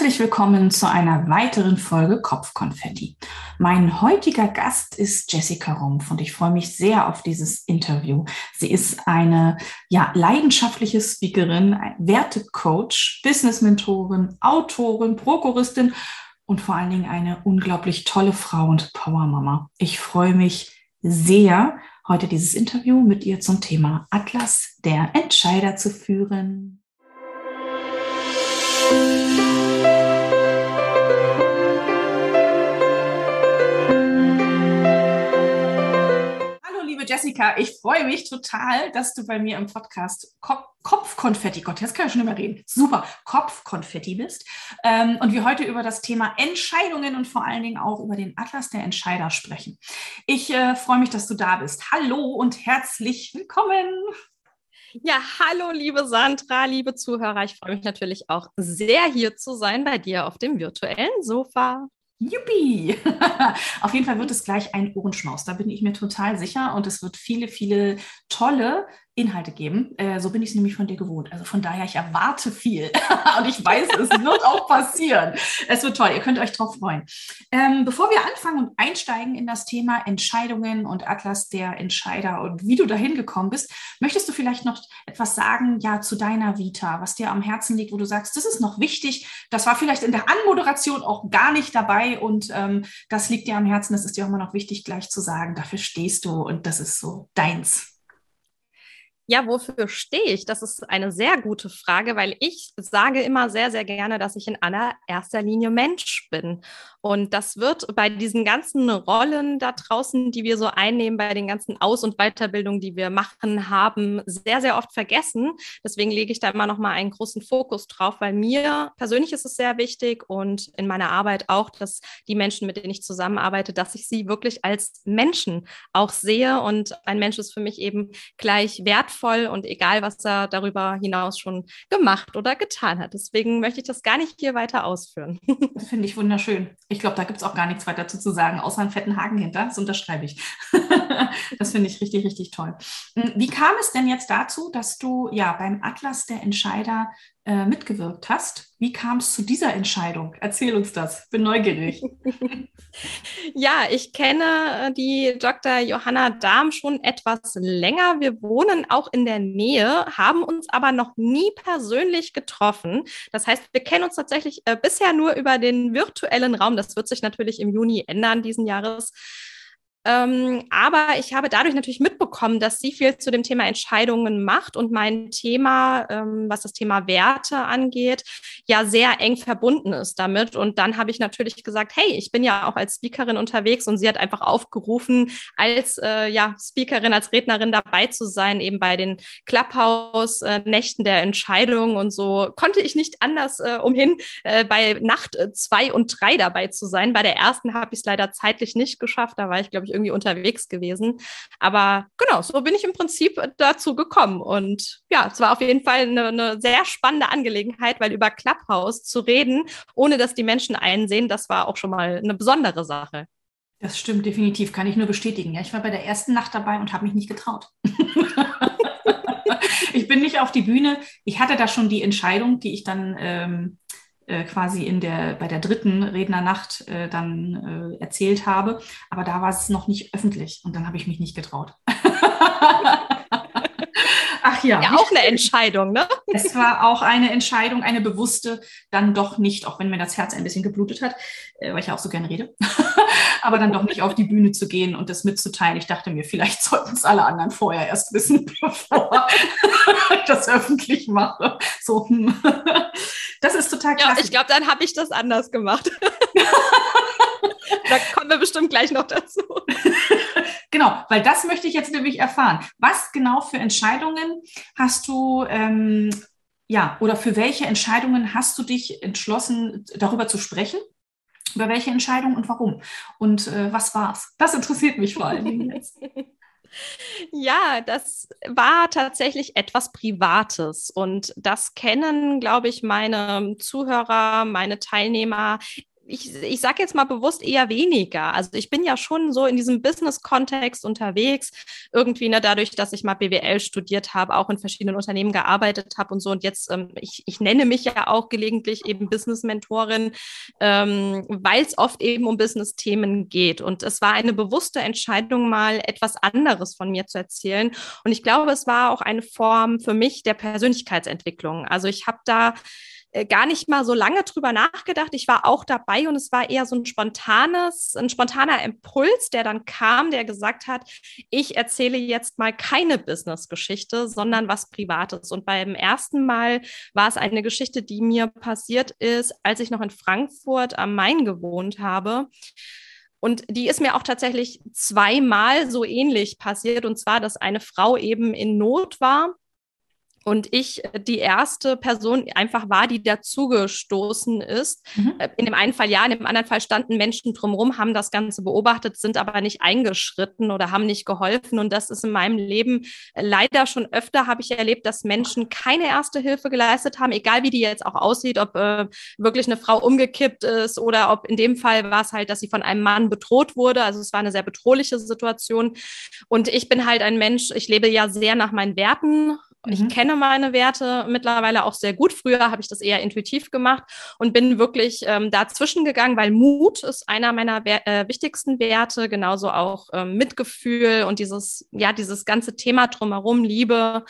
Herzlich willkommen zu einer weiteren Folge Kopfkonfetti. Mein heutiger Gast ist Jessica Rumpf und ich freue mich sehr auf dieses Interview. Sie ist eine ja, leidenschaftliche Speakerin, Wertecoach, Business-Mentorin, Autorin, Prokuristin und vor allen Dingen eine unglaublich tolle Frau und Powermama. Ich freue mich sehr, heute dieses Interview mit ihr zum Thema Atlas der Entscheider zu führen. Jessica, ich freue mich total, dass du bei mir im Podcast Kopf Kopfkonfetti, Gott, jetzt kann ich schon überreden, super, Kopfkonfetti bist ähm, und wir heute über das Thema Entscheidungen und vor allen Dingen auch über den Atlas der Entscheider sprechen. Ich äh, freue mich, dass du da bist. Hallo und herzlich willkommen. Ja, hallo, liebe Sandra, liebe Zuhörer. Ich freue mich natürlich auch sehr, hier zu sein bei dir auf dem virtuellen Sofa. Juppie! Auf jeden Fall wird es gleich ein Ohrenschmaus, da bin ich mir total sicher. Und es wird viele, viele tolle Inhalte geben. Äh, so bin ich es nämlich von dir gewohnt. Also von daher, ich erwarte viel. und ich weiß, es wird auch passieren. Es wird toll. Ihr könnt euch drauf freuen. Ähm, bevor wir anfangen und einsteigen in das Thema Entscheidungen und Atlas der Entscheider und wie du dahin gekommen bist, möchtest du vielleicht noch etwas sagen, ja, zu deiner Vita, was dir am Herzen liegt, wo du sagst, das ist noch wichtig. Das war vielleicht in der Anmoderation auch gar nicht dabei und ähm, das liegt dir am Herzen. Das ist dir auch immer noch wichtig, gleich zu sagen. Dafür stehst du und das ist so deins. Ja, wofür stehe ich? Das ist eine sehr gute Frage, weil ich sage immer sehr, sehr gerne, dass ich in allererster Linie Mensch bin. Und das wird bei diesen ganzen Rollen da draußen, die wir so einnehmen, bei den ganzen Aus- und Weiterbildungen, die wir machen, haben, sehr, sehr oft vergessen. Deswegen lege ich da immer noch mal einen großen Fokus drauf, weil mir persönlich ist es sehr wichtig und in meiner Arbeit auch, dass die Menschen, mit denen ich zusammenarbeite, dass ich sie wirklich als Menschen auch sehe. Und ein Mensch ist für mich eben gleich wertvoll und egal, was er darüber hinaus schon gemacht oder getan hat. Deswegen möchte ich das gar nicht hier weiter ausführen. Das finde ich wunderschön. Ich glaube, da gibt es auch gar nichts weiter zu sagen, außer einen fetten Haken hinter. Das unterschreibe ich. das finde ich richtig, richtig toll. Hm, wie kam es denn jetzt dazu, dass du ja beim Atlas der Entscheider äh, mitgewirkt hast. Wie kam es zu dieser Entscheidung? Erzähl uns das. Bin neugierig. ja, ich kenne äh, die Dr. Johanna Dahm schon etwas länger. Wir wohnen auch in der Nähe, haben uns aber noch nie persönlich getroffen. Das heißt, wir kennen uns tatsächlich äh, bisher nur über den virtuellen Raum. Das wird sich natürlich im Juni ändern diesen Jahres. Ähm, aber ich habe dadurch natürlich mitbekommen, dass sie viel zu dem Thema Entscheidungen macht und mein Thema, ähm, was das Thema Werte angeht, ja sehr eng verbunden ist damit. Und dann habe ich natürlich gesagt, hey, ich bin ja auch als Speakerin unterwegs und sie hat einfach aufgerufen, als äh, ja, Speakerin, als Rednerin dabei zu sein, eben bei den Clubhouse-Nächten der Entscheidung. Und so konnte ich nicht anders äh, umhin, äh, bei Nacht äh, zwei und drei dabei zu sein. Bei der ersten habe ich es leider zeitlich nicht geschafft. Da war ich, glaube ich, irgendwie unterwegs gewesen. Aber genau, so bin ich im Prinzip dazu gekommen. Und ja, es war auf jeden Fall eine, eine sehr spannende Angelegenheit, weil über Clubhouse zu reden, ohne dass die Menschen einsehen, das war auch schon mal eine besondere Sache. Das stimmt definitiv, kann ich nur bestätigen. Ja, ich war bei der ersten Nacht dabei und habe mich nicht getraut. ich bin nicht auf die Bühne. Ich hatte da schon die Entscheidung, die ich dann ähm, äh, quasi in der, bei der dritten Rednernacht äh, dann äh, erzählt habe. Aber da war es noch nicht öffentlich und dann habe ich mich nicht getraut. Ach ja. Ja, auch eine Entscheidung, ne? Es war auch eine Entscheidung, eine bewusste, dann doch nicht, auch wenn mir das Herz ein bisschen geblutet hat, äh, weil ich ja auch so gerne rede, aber dann doch nicht auf die Bühne zu gehen und das mitzuteilen. Ich dachte mir, vielleicht sollten es alle anderen vorher erst wissen, bevor ich das öffentlich mache. So, hm. das ist total klasse. Ja, ich glaube, dann habe ich das anders gemacht. da kommen wir bestimmt gleich noch dazu. Genau, weil das möchte ich jetzt nämlich erfahren. Was genau für Entscheidungen hast du, ähm, ja, oder für welche Entscheidungen hast du dich entschlossen, darüber zu sprechen? Über welche Entscheidung und warum? Und äh, was war's? Das interessiert mich vor allen Dingen jetzt. Ja, das war tatsächlich etwas Privates und das kennen, glaube ich, meine Zuhörer, meine Teilnehmer ich, ich sage jetzt mal bewusst eher weniger. Also ich bin ja schon so in diesem Business-Kontext unterwegs, irgendwie, ne, dadurch, dass ich mal BWL studiert habe, auch in verschiedenen Unternehmen gearbeitet habe und so. Und jetzt, ähm, ich, ich nenne mich ja auch gelegentlich eben Business-Mentorin, ähm, weil es oft eben um Business-Themen geht. Und es war eine bewusste Entscheidung, mal etwas anderes von mir zu erzählen. Und ich glaube, es war auch eine Form für mich der Persönlichkeitsentwicklung. Also ich habe da äh, gar nicht mal so lange drüber nachgedacht. Ich war auch dabei und es war eher so ein spontanes, ein spontaner Impuls, der dann kam, der gesagt hat, ich erzähle jetzt mal keine Business-Geschichte, sondern was Privates. Und beim ersten Mal war es eine Geschichte, die mir passiert ist, als ich noch in Frankfurt am Main gewohnt habe. Und die ist mir auch tatsächlich zweimal so ähnlich passiert. Und zwar, dass eine Frau eben in Not war und ich äh, die erste Person einfach war, die dazugestoßen ist. Mhm. Äh, in dem einen Fall ja, in dem anderen Fall standen Menschen drumherum, haben das Ganze beobachtet, sind aber nicht eingeschritten oder haben nicht geholfen. Und das ist in meinem Leben äh, leider schon öfter, habe ich erlebt, dass Menschen keine erste Hilfe geleistet haben, egal wie die jetzt auch aussieht, ob äh, wirklich eine Frau umgekippt ist oder ob in dem Fall war es halt, dass sie von einem Mann bedroht wurde. Also es war eine sehr bedrohliche Situation. Und ich bin halt ein Mensch, ich lebe ja sehr nach meinen Werten Mhm. Ich kenne meine Werte mittlerweile auch sehr gut. Früher habe ich das eher intuitiv gemacht und bin wirklich ähm, dazwischen gegangen, weil Mut ist einer meiner We äh, wichtigsten Werte, genauso auch ähm, Mitgefühl und dieses, ja, dieses ganze Thema drumherum, Liebe.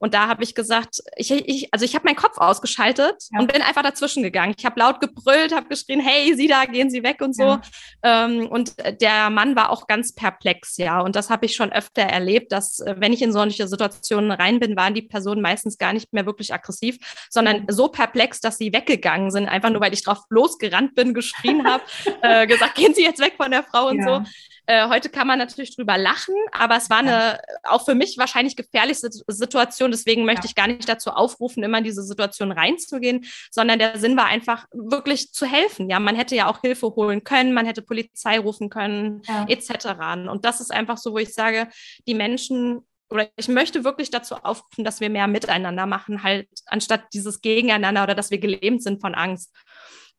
Und da habe ich gesagt, ich, ich, also ich habe meinen Kopf ausgeschaltet ja. und bin einfach dazwischen gegangen. Ich habe laut gebrüllt, habe geschrien, hey, Sie da, gehen Sie weg und so. Ja. Ähm, und der Mann war auch ganz perplex, ja. Und das habe ich schon öfter erlebt, dass äh, wenn ich in solche Situationen rein bin, waren die Personen meistens gar nicht mehr wirklich aggressiv, sondern so perplex, dass sie weggegangen sind, einfach nur weil ich drauf losgerannt bin, geschrien habe, äh, gesagt, gehen Sie jetzt weg von der Frau und ja. so. Äh, heute kann man natürlich drüber lachen, aber es war eine auch für mich wahrscheinlich gefährlichste Situation. Deswegen möchte ja. ich gar nicht dazu aufrufen, immer in diese Situation reinzugehen, sondern der Sinn war einfach wirklich zu helfen. Ja, man hätte ja auch Hilfe holen können, man hätte Polizei rufen können, ja. etc. Und das ist einfach so, wo ich sage, die Menschen oder ich möchte wirklich dazu aufrufen, dass wir mehr miteinander machen, halt anstatt dieses Gegeneinander oder dass wir gelähmt sind von Angst.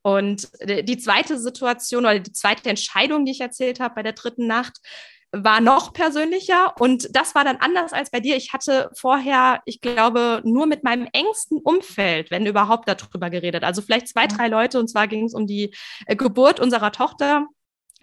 Und die zweite Situation oder die zweite Entscheidung, die ich erzählt habe bei der dritten Nacht, war noch persönlicher und das war dann anders als bei dir. Ich hatte vorher, ich glaube, nur mit meinem engsten Umfeld, wenn überhaupt, darüber geredet. Also vielleicht zwei, drei Leute und zwar ging es um die äh, Geburt unserer Tochter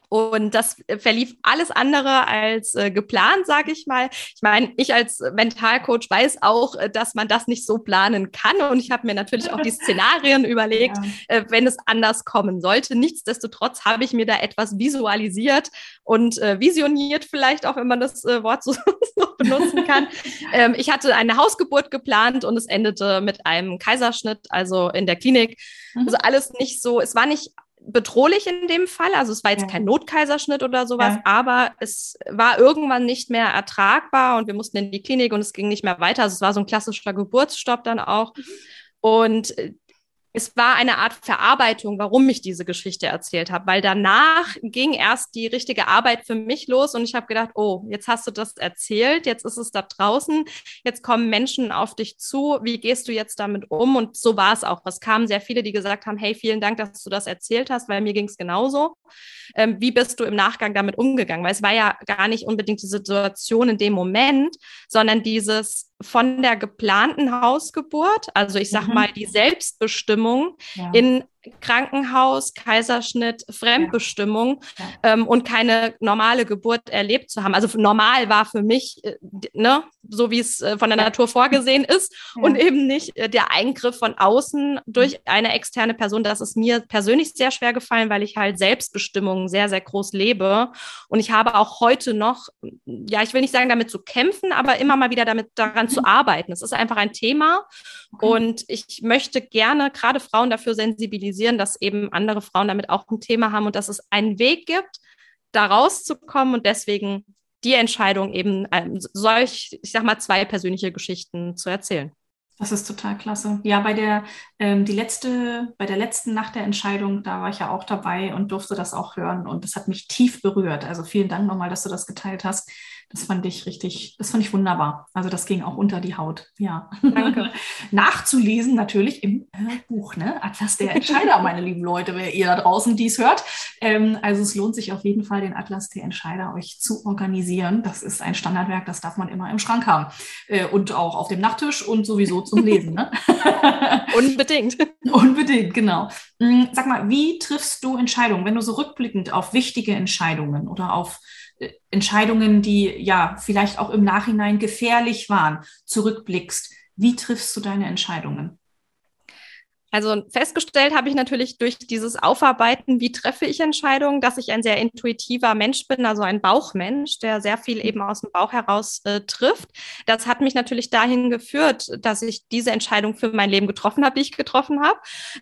und das verlief alles andere als äh, geplant, sage ich mal. Ich meine, ich als Mentalcoach weiß auch, äh, dass man das nicht so planen kann. Und ich habe mir natürlich auch die Szenarien überlegt, ja. äh, wenn es anders kommen sollte. Nichtsdestotrotz habe ich mir da etwas visualisiert und äh, visioniert, vielleicht auch, wenn man das äh, Wort so, so benutzen kann. ähm, ich hatte eine Hausgeburt geplant und es endete mit einem Kaiserschnitt, also in der Klinik. Mhm. Also alles nicht so, es war nicht bedrohlich in dem Fall. Also es war jetzt ja. kein Notkaiserschnitt oder sowas, ja. aber es war irgendwann nicht mehr ertragbar und wir mussten in die Klinik und es ging nicht mehr weiter. Also es war so ein klassischer Geburtsstopp dann auch. Mhm. Und äh, es war eine Art Verarbeitung, warum ich diese Geschichte erzählt habe, weil danach ging erst die richtige Arbeit für mich los und ich habe gedacht, oh, jetzt hast du das erzählt, jetzt ist es da draußen, jetzt kommen Menschen auf dich zu, wie gehst du jetzt damit um? Und so war es auch. Es kamen sehr viele, die gesagt haben, hey, vielen Dank, dass du das erzählt hast, weil mir ging es genauso. Ähm, wie bist du im Nachgang damit umgegangen? Weil es war ja gar nicht unbedingt die Situation in dem Moment, sondern dieses von der geplanten Hausgeburt, also ich sag mhm. mal die Selbstbestimmung ja. in Krankenhaus, Kaiserschnitt, Fremdbestimmung ja. Ja. Ähm, und keine normale Geburt erlebt zu haben. Also normal war für mich, äh, ne, so wie es äh, von der ja. Natur vorgesehen ist und eben nicht äh, der Eingriff von außen durch mhm. eine externe Person. Das ist mir persönlich sehr schwer gefallen, weil ich halt Selbstbestimmung sehr, sehr groß lebe. Und ich habe auch heute noch, ja, ich will nicht sagen, damit zu kämpfen, aber immer mal wieder damit daran mhm. zu arbeiten. Es ist einfach ein Thema. Okay. Und ich möchte gerne gerade Frauen dafür sensibilisieren, sensibilisieren, dass eben andere Frauen damit auch ein Thema haben und dass es einen Weg gibt, da rauszukommen und deswegen die Entscheidung eben ähm, solch, ich sag mal, zwei persönliche Geschichten zu erzählen. Das ist total klasse. Ja, bei der, ähm, die letzte, bei der letzten Nacht der Entscheidung, da war ich ja auch dabei und durfte das auch hören und das hat mich tief berührt. Also vielen Dank nochmal, dass du das geteilt hast. Das fand ich richtig, das fand ich wunderbar. Also das ging auch unter die Haut. Ja. Danke. Nachzulesen natürlich im äh, Buch, ne? Atlas der Entscheider, meine lieben Leute, wer ihr da draußen dies hört. Ähm, also es lohnt sich auf jeden Fall, den Atlas der Entscheider euch zu organisieren. Das ist ein Standardwerk, das darf man immer im Schrank haben. Äh, und auch auf dem Nachttisch und sowieso zum Lesen. Ne? Unbedingt. Unbedingt, genau. Mm, sag mal, wie triffst du Entscheidungen, wenn du so rückblickend auf wichtige Entscheidungen oder auf Entscheidungen, die ja vielleicht auch im Nachhinein gefährlich waren, zurückblickst? Wie triffst du deine Entscheidungen? Also festgestellt habe ich natürlich durch dieses Aufarbeiten, wie treffe ich Entscheidungen, dass ich ein sehr intuitiver Mensch bin, also ein Bauchmensch, der sehr viel eben aus dem Bauch heraus äh, trifft. Das hat mich natürlich dahin geführt, dass ich diese Entscheidung für mein Leben getroffen habe, die ich getroffen habe.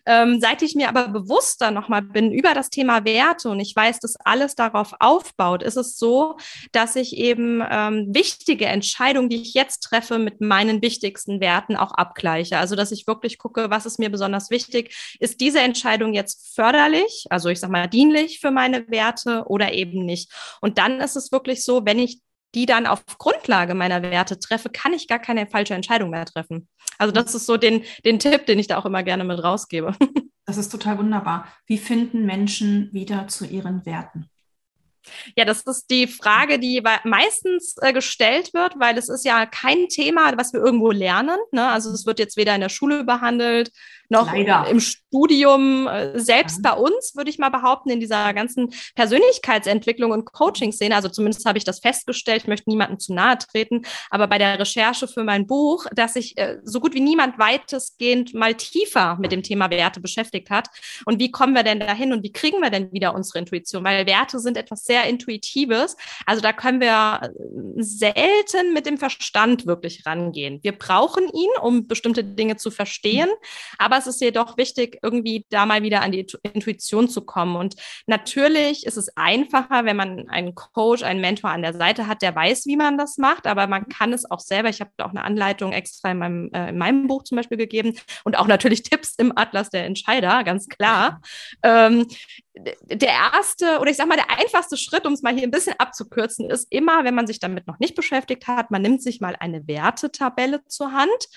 Ähm, seit ich mir aber bewusster nochmal bin über das Thema Werte und ich weiß, dass alles darauf aufbaut, ist es so, dass ich eben ähm, wichtige Entscheidungen, die ich jetzt treffe, mit meinen wichtigsten Werten auch abgleiche. Also dass ich wirklich gucke, was ist mir besonders besonders wichtig. Ist diese Entscheidung jetzt förderlich, also ich sage mal dienlich für meine Werte oder eben nicht? Und dann ist es wirklich so, wenn ich die dann auf Grundlage meiner Werte treffe, kann ich gar keine falsche Entscheidung mehr treffen. Also das ist so den, den Tipp, den ich da auch immer gerne mit rausgebe. Das ist total wunderbar. Wie finden Menschen wieder zu ihren Werten? Ja, das ist die Frage, die meistens äh, gestellt wird, weil es ist ja kein Thema, was wir irgendwo lernen. Ne? Also es wird jetzt weder in der Schule behandelt, noch Leider. im Studium, äh, selbst ja. bei uns, würde ich mal behaupten, in dieser ganzen Persönlichkeitsentwicklung und Coaching-Szene, also zumindest habe ich das festgestellt, ich möchte niemandem zu nahe treten, aber bei der Recherche für mein Buch, dass sich äh, so gut wie niemand weitestgehend mal tiefer mit dem Thema Werte beschäftigt hat. Und wie kommen wir denn dahin und wie kriegen wir denn wieder unsere Intuition? Weil Werte sind etwas sehr Intuitives. Also da können wir äh, selten mit dem Verstand wirklich rangehen. Wir brauchen ihn, um bestimmte Dinge zu verstehen, aber es ist jedoch wichtig, irgendwie da mal wieder an die Intuition zu kommen. Und natürlich ist es einfacher, wenn man einen Coach, einen Mentor an der Seite hat, der weiß, wie man das macht, aber man kann es auch selber. Ich habe auch eine Anleitung extra in meinem, äh, in meinem Buch zum Beispiel gegeben und auch natürlich Tipps im Atlas der Entscheider, ganz klar. Ähm, der erste oder ich sag mal der einfachste Schritt, um es mal hier ein bisschen abzukürzen, ist immer, wenn man sich damit noch nicht beschäftigt hat, man nimmt sich mal eine Wertetabelle zur Hand.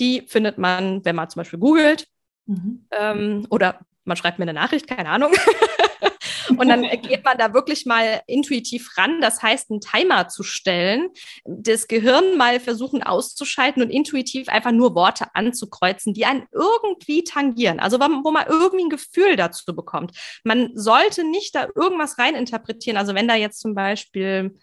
Die findet man, wenn man zum Beispiel googelt mhm. ähm, oder man schreibt mir eine Nachricht, keine Ahnung. Und dann geht man da wirklich mal intuitiv ran. Das heißt, einen Timer zu stellen, das Gehirn mal versuchen auszuschalten und intuitiv einfach nur Worte anzukreuzen, die einen irgendwie tangieren. Also wo man irgendwie ein Gefühl dazu bekommt. Man sollte nicht da irgendwas reininterpretieren. Also wenn da jetzt zum Beispiel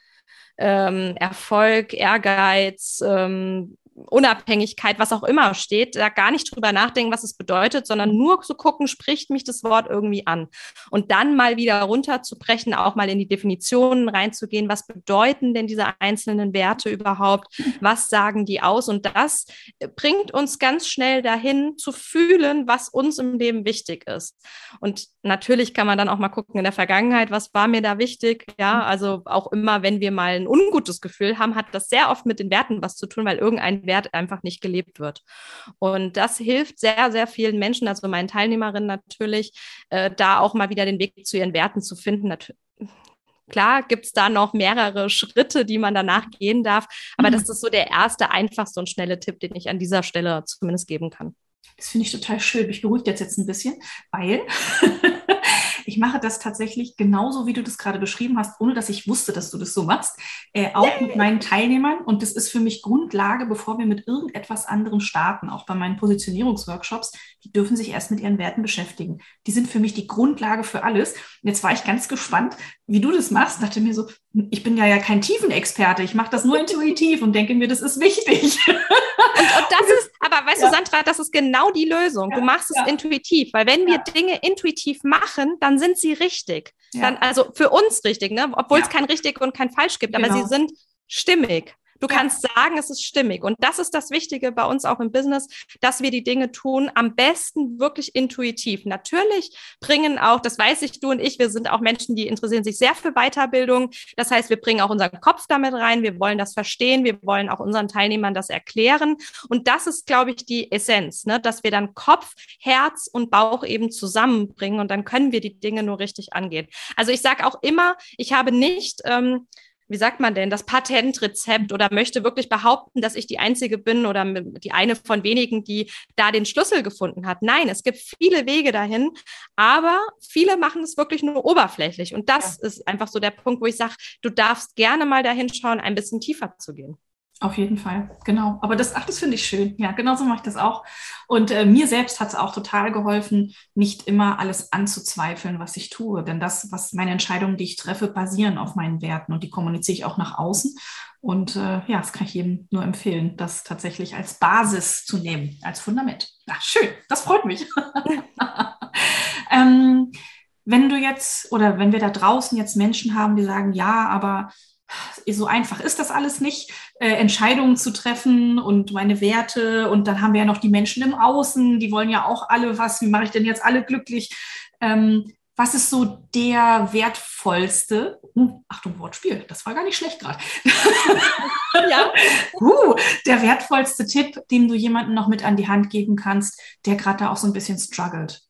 ähm, Erfolg, Ehrgeiz, ähm, Unabhängigkeit, was auch immer steht, da gar nicht drüber nachdenken, was es bedeutet, sondern nur zu gucken, spricht mich das Wort irgendwie an. Und dann mal wieder runterzubrechen, auch mal in die Definitionen reinzugehen, was bedeuten denn diese einzelnen Werte überhaupt, was sagen die aus? Und das bringt uns ganz schnell dahin zu fühlen, was uns im Leben wichtig ist. Und natürlich kann man dann auch mal gucken in der Vergangenheit, was war mir da wichtig? Ja, also auch immer, wenn wir mal ein ungutes Gefühl haben, hat das sehr oft mit den Werten was zu tun, weil irgendein Wert einfach nicht gelebt wird. Und das hilft sehr, sehr vielen Menschen, also meinen Teilnehmerinnen natürlich, äh, da auch mal wieder den Weg zu ihren Werten zu finden. Natürlich Klar gibt es da noch mehrere Schritte, die man danach gehen darf, aber mhm. das ist so der erste, einfachste und schnelle Tipp, den ich an dieser Stelle zumindest geben kann. Das finde ich total schön. Ich beruhigt jetzt jetzt ein bisschen, weil ich mache das tatsächlich genauso, wie du das gerade beschrieben hast, ohne dass ich wusste, dass du das so machst, äh, auch Yay. mit meinen Teilnehmern. Und das ist für mich Grundlage, bevor wir mit irgendetwas anderem starten, auch bei meinen Positionierungsworkshops. Die dürfen sich erst mit ihren Werten beschäftigen. Die sind für mich die Grundlage für alles. Und jetzt war ich ganz gespannt, wie du das machst. Dachte mir so, ich bin ja ja kein Tiefenexperte. Ich mache das nur intuitiv und denke mir, das ist wichtig. Und, und das ist, aber weißt ja. du, Sandra, das ist genau die Lösung. Ja, du machst es ja. intuitiv, weil wenn wir Dinge intuitiv machen, dann sind sie richtig. Dann, also für uns richtig, ne? obwohl es kein richtig und kein falsch gibt, genau. aber sie sind stimmig. Du ja. kannst sagen, es ist stimmig. Und das ist das Wichtige bei uns auch im Business, dass wir die Dinge tun, am besten wirklich intuitiv. Natürlich bringen auch, das weiß ich, du und ich, wir sind auch Menschen, die interessieren sich sehr für Weiterbildung. Das heißt, wir bringen auch unseren Kopf damit rein. Wir wollen das verstehen. Wir wollen auch unseren Teilnehmern das erklären. Und das ist, glaube ich, die Essenz, ne? dass wir dann Kopf, Herz und Bauch eben zusammenbringen. Und dann können wir die Dinge nur richtig angehen. Also ich sage auch immer, ich habe nicht, ähm, wie sagt man denn, das Patentrezept oder möchte wirklich behaupten, dass ich die Einzige bin oder die eine von wenigen, die da den Schlüssel gefunden hat. Nein, es gibt viele Wege dahin, aber viele machen es wirklich nur oberflächlich. Und das ja. ist einfach so der Punkt, wo ich sage, du darfst gerne mal dahin schauen, ein bisschen tiefer zu gehen. Auf jeden Fall, genau. Aber das, ach, das finde ich schön. Ja, genau so mache ich das auch. Und äh, mir selbst hat es auch total geholfen, nicht immer alles anzuzweifeln, was ich tue. Denn das, was meine Entscheidungen, die ich treffe, basieren auf meinen Werten und die kommuniziere ich auch nach außen. Und äh, ja, das kann ich jedem nur empfehlen, das tatsächlich als Basis zu nehmen, als Fundament. Ach, schön, das freut mich. ähm, wenn du jetzt oder wenn wir da draußen jetzt Menschen haben, die sagen, ja, aber so einfach ist das alles nicht, äh, Entscheidungen zu treffen und meine Werte. Und dann haben wir ja noch die Menschen im Außen, die wollen ja auch alle was. Wie mache ich denn jetzt alle glücklich? Ähm, was ist so der wertvollste, uh, Achtung, Wortspiel, das war gar nicht schlecht gerade. ja. uh, der wertvollste Tipp, den du jemandem noch mit an die Hand geben kannst, der gerade da auch so ein bisschen struggelt?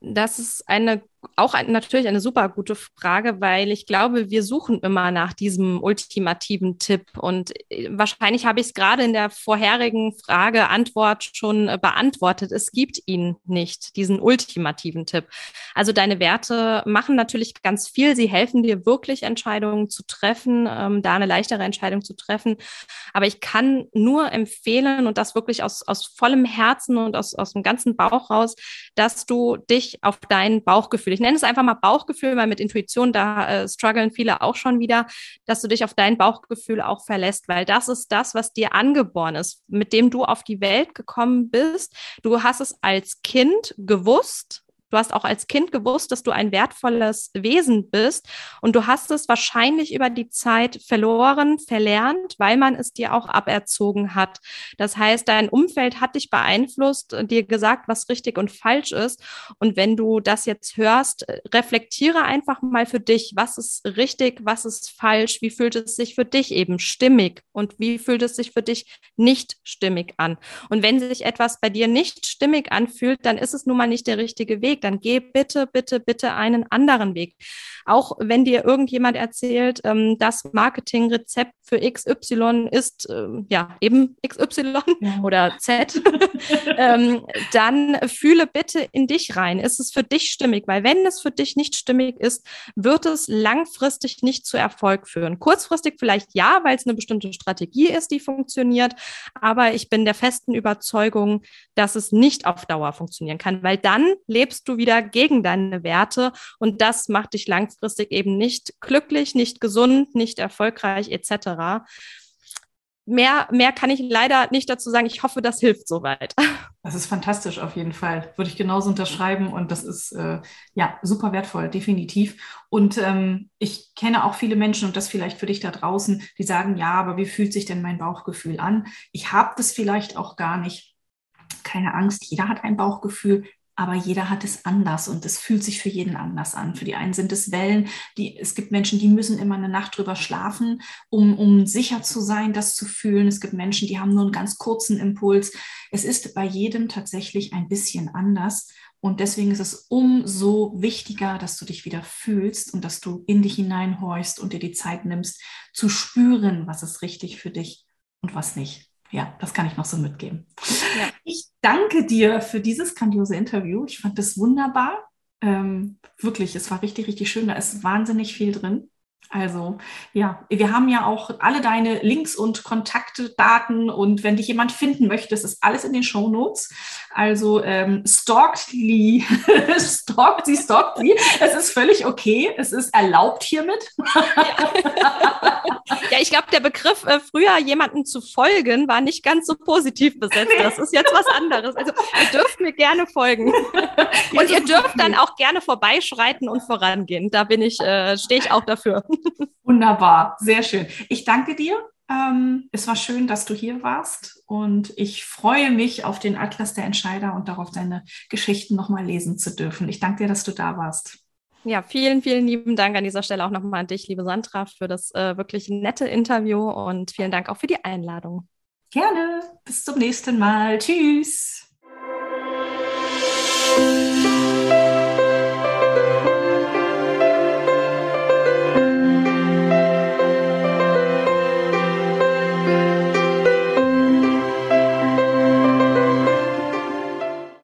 Das ist eine auch ein, natürlich eine super gute Frage, weil ich glaube, wir suchen immer nach diesem ultimativen Tipp. Und äh, wahrscheinlich habe ich es gerade in der vorherigen Frage, Antwort schon äh, beantwortet. Es gibt ihn nicht, diesen ultimativen Tipp. Also deine Werte machen natürlich ganz viel. Sie helfen dir wirklich, Entscheidungen zu treffen, ähm, da eine leichtere Entscheidung zu treffen. Aber ich kann nur empfehlen und das wirklich aus, aus vollem Herzen und aus, aus dem ganzen Bauch raus, dass du dich auf dein Bauchgefühl ich nenne es einfach mal Bauchgefühl, weil mit Intuition, da äh, strugglen viele auch schon wieder, dass du dich auf dein Bauchgefühl auch verlässt, weil das ist das, was dir angeboren ist, mit dem du auf die Welt gekommen bist. Du hast es als Kind gewusst, Du hast auch als Kind gewusst, dass du ein wertvolles Wesen bist und du hast es wahrscheinlich über die Zeit verloren, verlernt, weil man es dir auch aberzogen hat. Das heißt, dein Umfeld hat dich beeinflusst, dir gesagt, was richtig und falsch ist. Und wenn du das jetzt hörst, reflektiere einfach mal für dich, was ist richtig, was ist falsch, wie fühlt es sich für dich eben stimmig und wie fühlt es sich für dich nicht stimmig an. Und wenn sich etwas bei dir nicht stimmig anfühlt, dann ist es nun mal nicht der richtige Weg dann geh bitte, bitte, bitte einen anderen Weg. Auch wenn dir irgendjemand erzählt, ähm, das Marketingrezept für XY ist ähm, ja eben XY ja. oder Z, ähm, dann fühle bitte in dich rein. Ist es für dich stimmig? Weil wenn es für dich nicht stimmig ist, wird es langfristig nicht zu Erfolg führen. Kurzfristig vielleicht ja, weil es eine bestimmte Strategie ist, die funktioniert. Aber ich bin der festen Überzeugung, dass es nicht auf Dauer funktionieren kann, weil dann lebst du wieder gegen deine Werte und das macht dich langfristig eben nicht glücklich, nicht gesund, nicht erfolgreich etc. Mehr, mehr kann ich leider nicht dazu sagen. Ich hoffe, das hilft soweit. Das ist fantastisch auf jeden Fall. Würde ich genauso unterschreiben und das ist äh, ja super wertvoll, definitiv. Und ähm, ich kenne auch viele Menschen und das vielleicht für dich da draußen, die sagen, ja, aber wie fühlt sich denn mein Bauchgefühl an? Ich habe das vielleicht auch gar nicht. Keine Angst, jeder hat ein Bauchgefühl aber jeder hat es anders und es fühlt sich für jeden anders an. Für die einen sind es Wellen, die, es gibt Menschen, die müssen immer eine Nacht drüber schlafen, um, um sicher zu sein, das zu fühlen. Es gibt Menschen, die haben nur einen ganz kurzen Impuls. Es ist bei jedem tatsächlich ein bisschen anders. Und deswegen ist es umso wichtiger, dass du dich wieder fühlst und dass du in dich hineinhorchst und dir die Zeit nimmst, zu spüren, was ist richtig für dich und was nicht ja, das kann ich noch so mitgeben. Ja. Ich danke dir für dieses grandiose Interview. Ich fand das wunderbar. Ähm, wirklich, es war richtig, richtig schön. Da ist wahnsinnig viel drin. Also ja, wir haben ja auch alle deine Links und Kontaktdaten und wenn dich jemand finden möchte, das ist alles in den Show Notes. Also ähm, stalkt Lee, stalkt sie, stalkt sie. Es ist völlig okay, es ist erlaubt hiermit. Ja, ja ich glaube, der Begriff äh, früher jemanden zu folgen war nicht ganz so positiv besetzt. Das ist jetzt was anderes. Also ihr dürft mir gerne folgen und ihr dürft dann auch gerne vorbeischreiten und vorangehen. Da bin ich, äh, stehe ich auch dafür. Wunderbar, sehr schön. Ich danke dir. Ähm, es war schön, dass du hier warst und ich freue mich auf den Atlas der Entscheider und darauf, deine Geschichten nochmal lesen zu dürfen. Ich danke dir, dass du da warst. Ja, vielen, vielen lieben Dank an dieser Stelle auch nochmal an dich, liebe Sandra, für das äh, wirklich nette Interview und vielen Dank auch für die Einladung. Gerne. Bis zum nächsten Mal. Tschüss.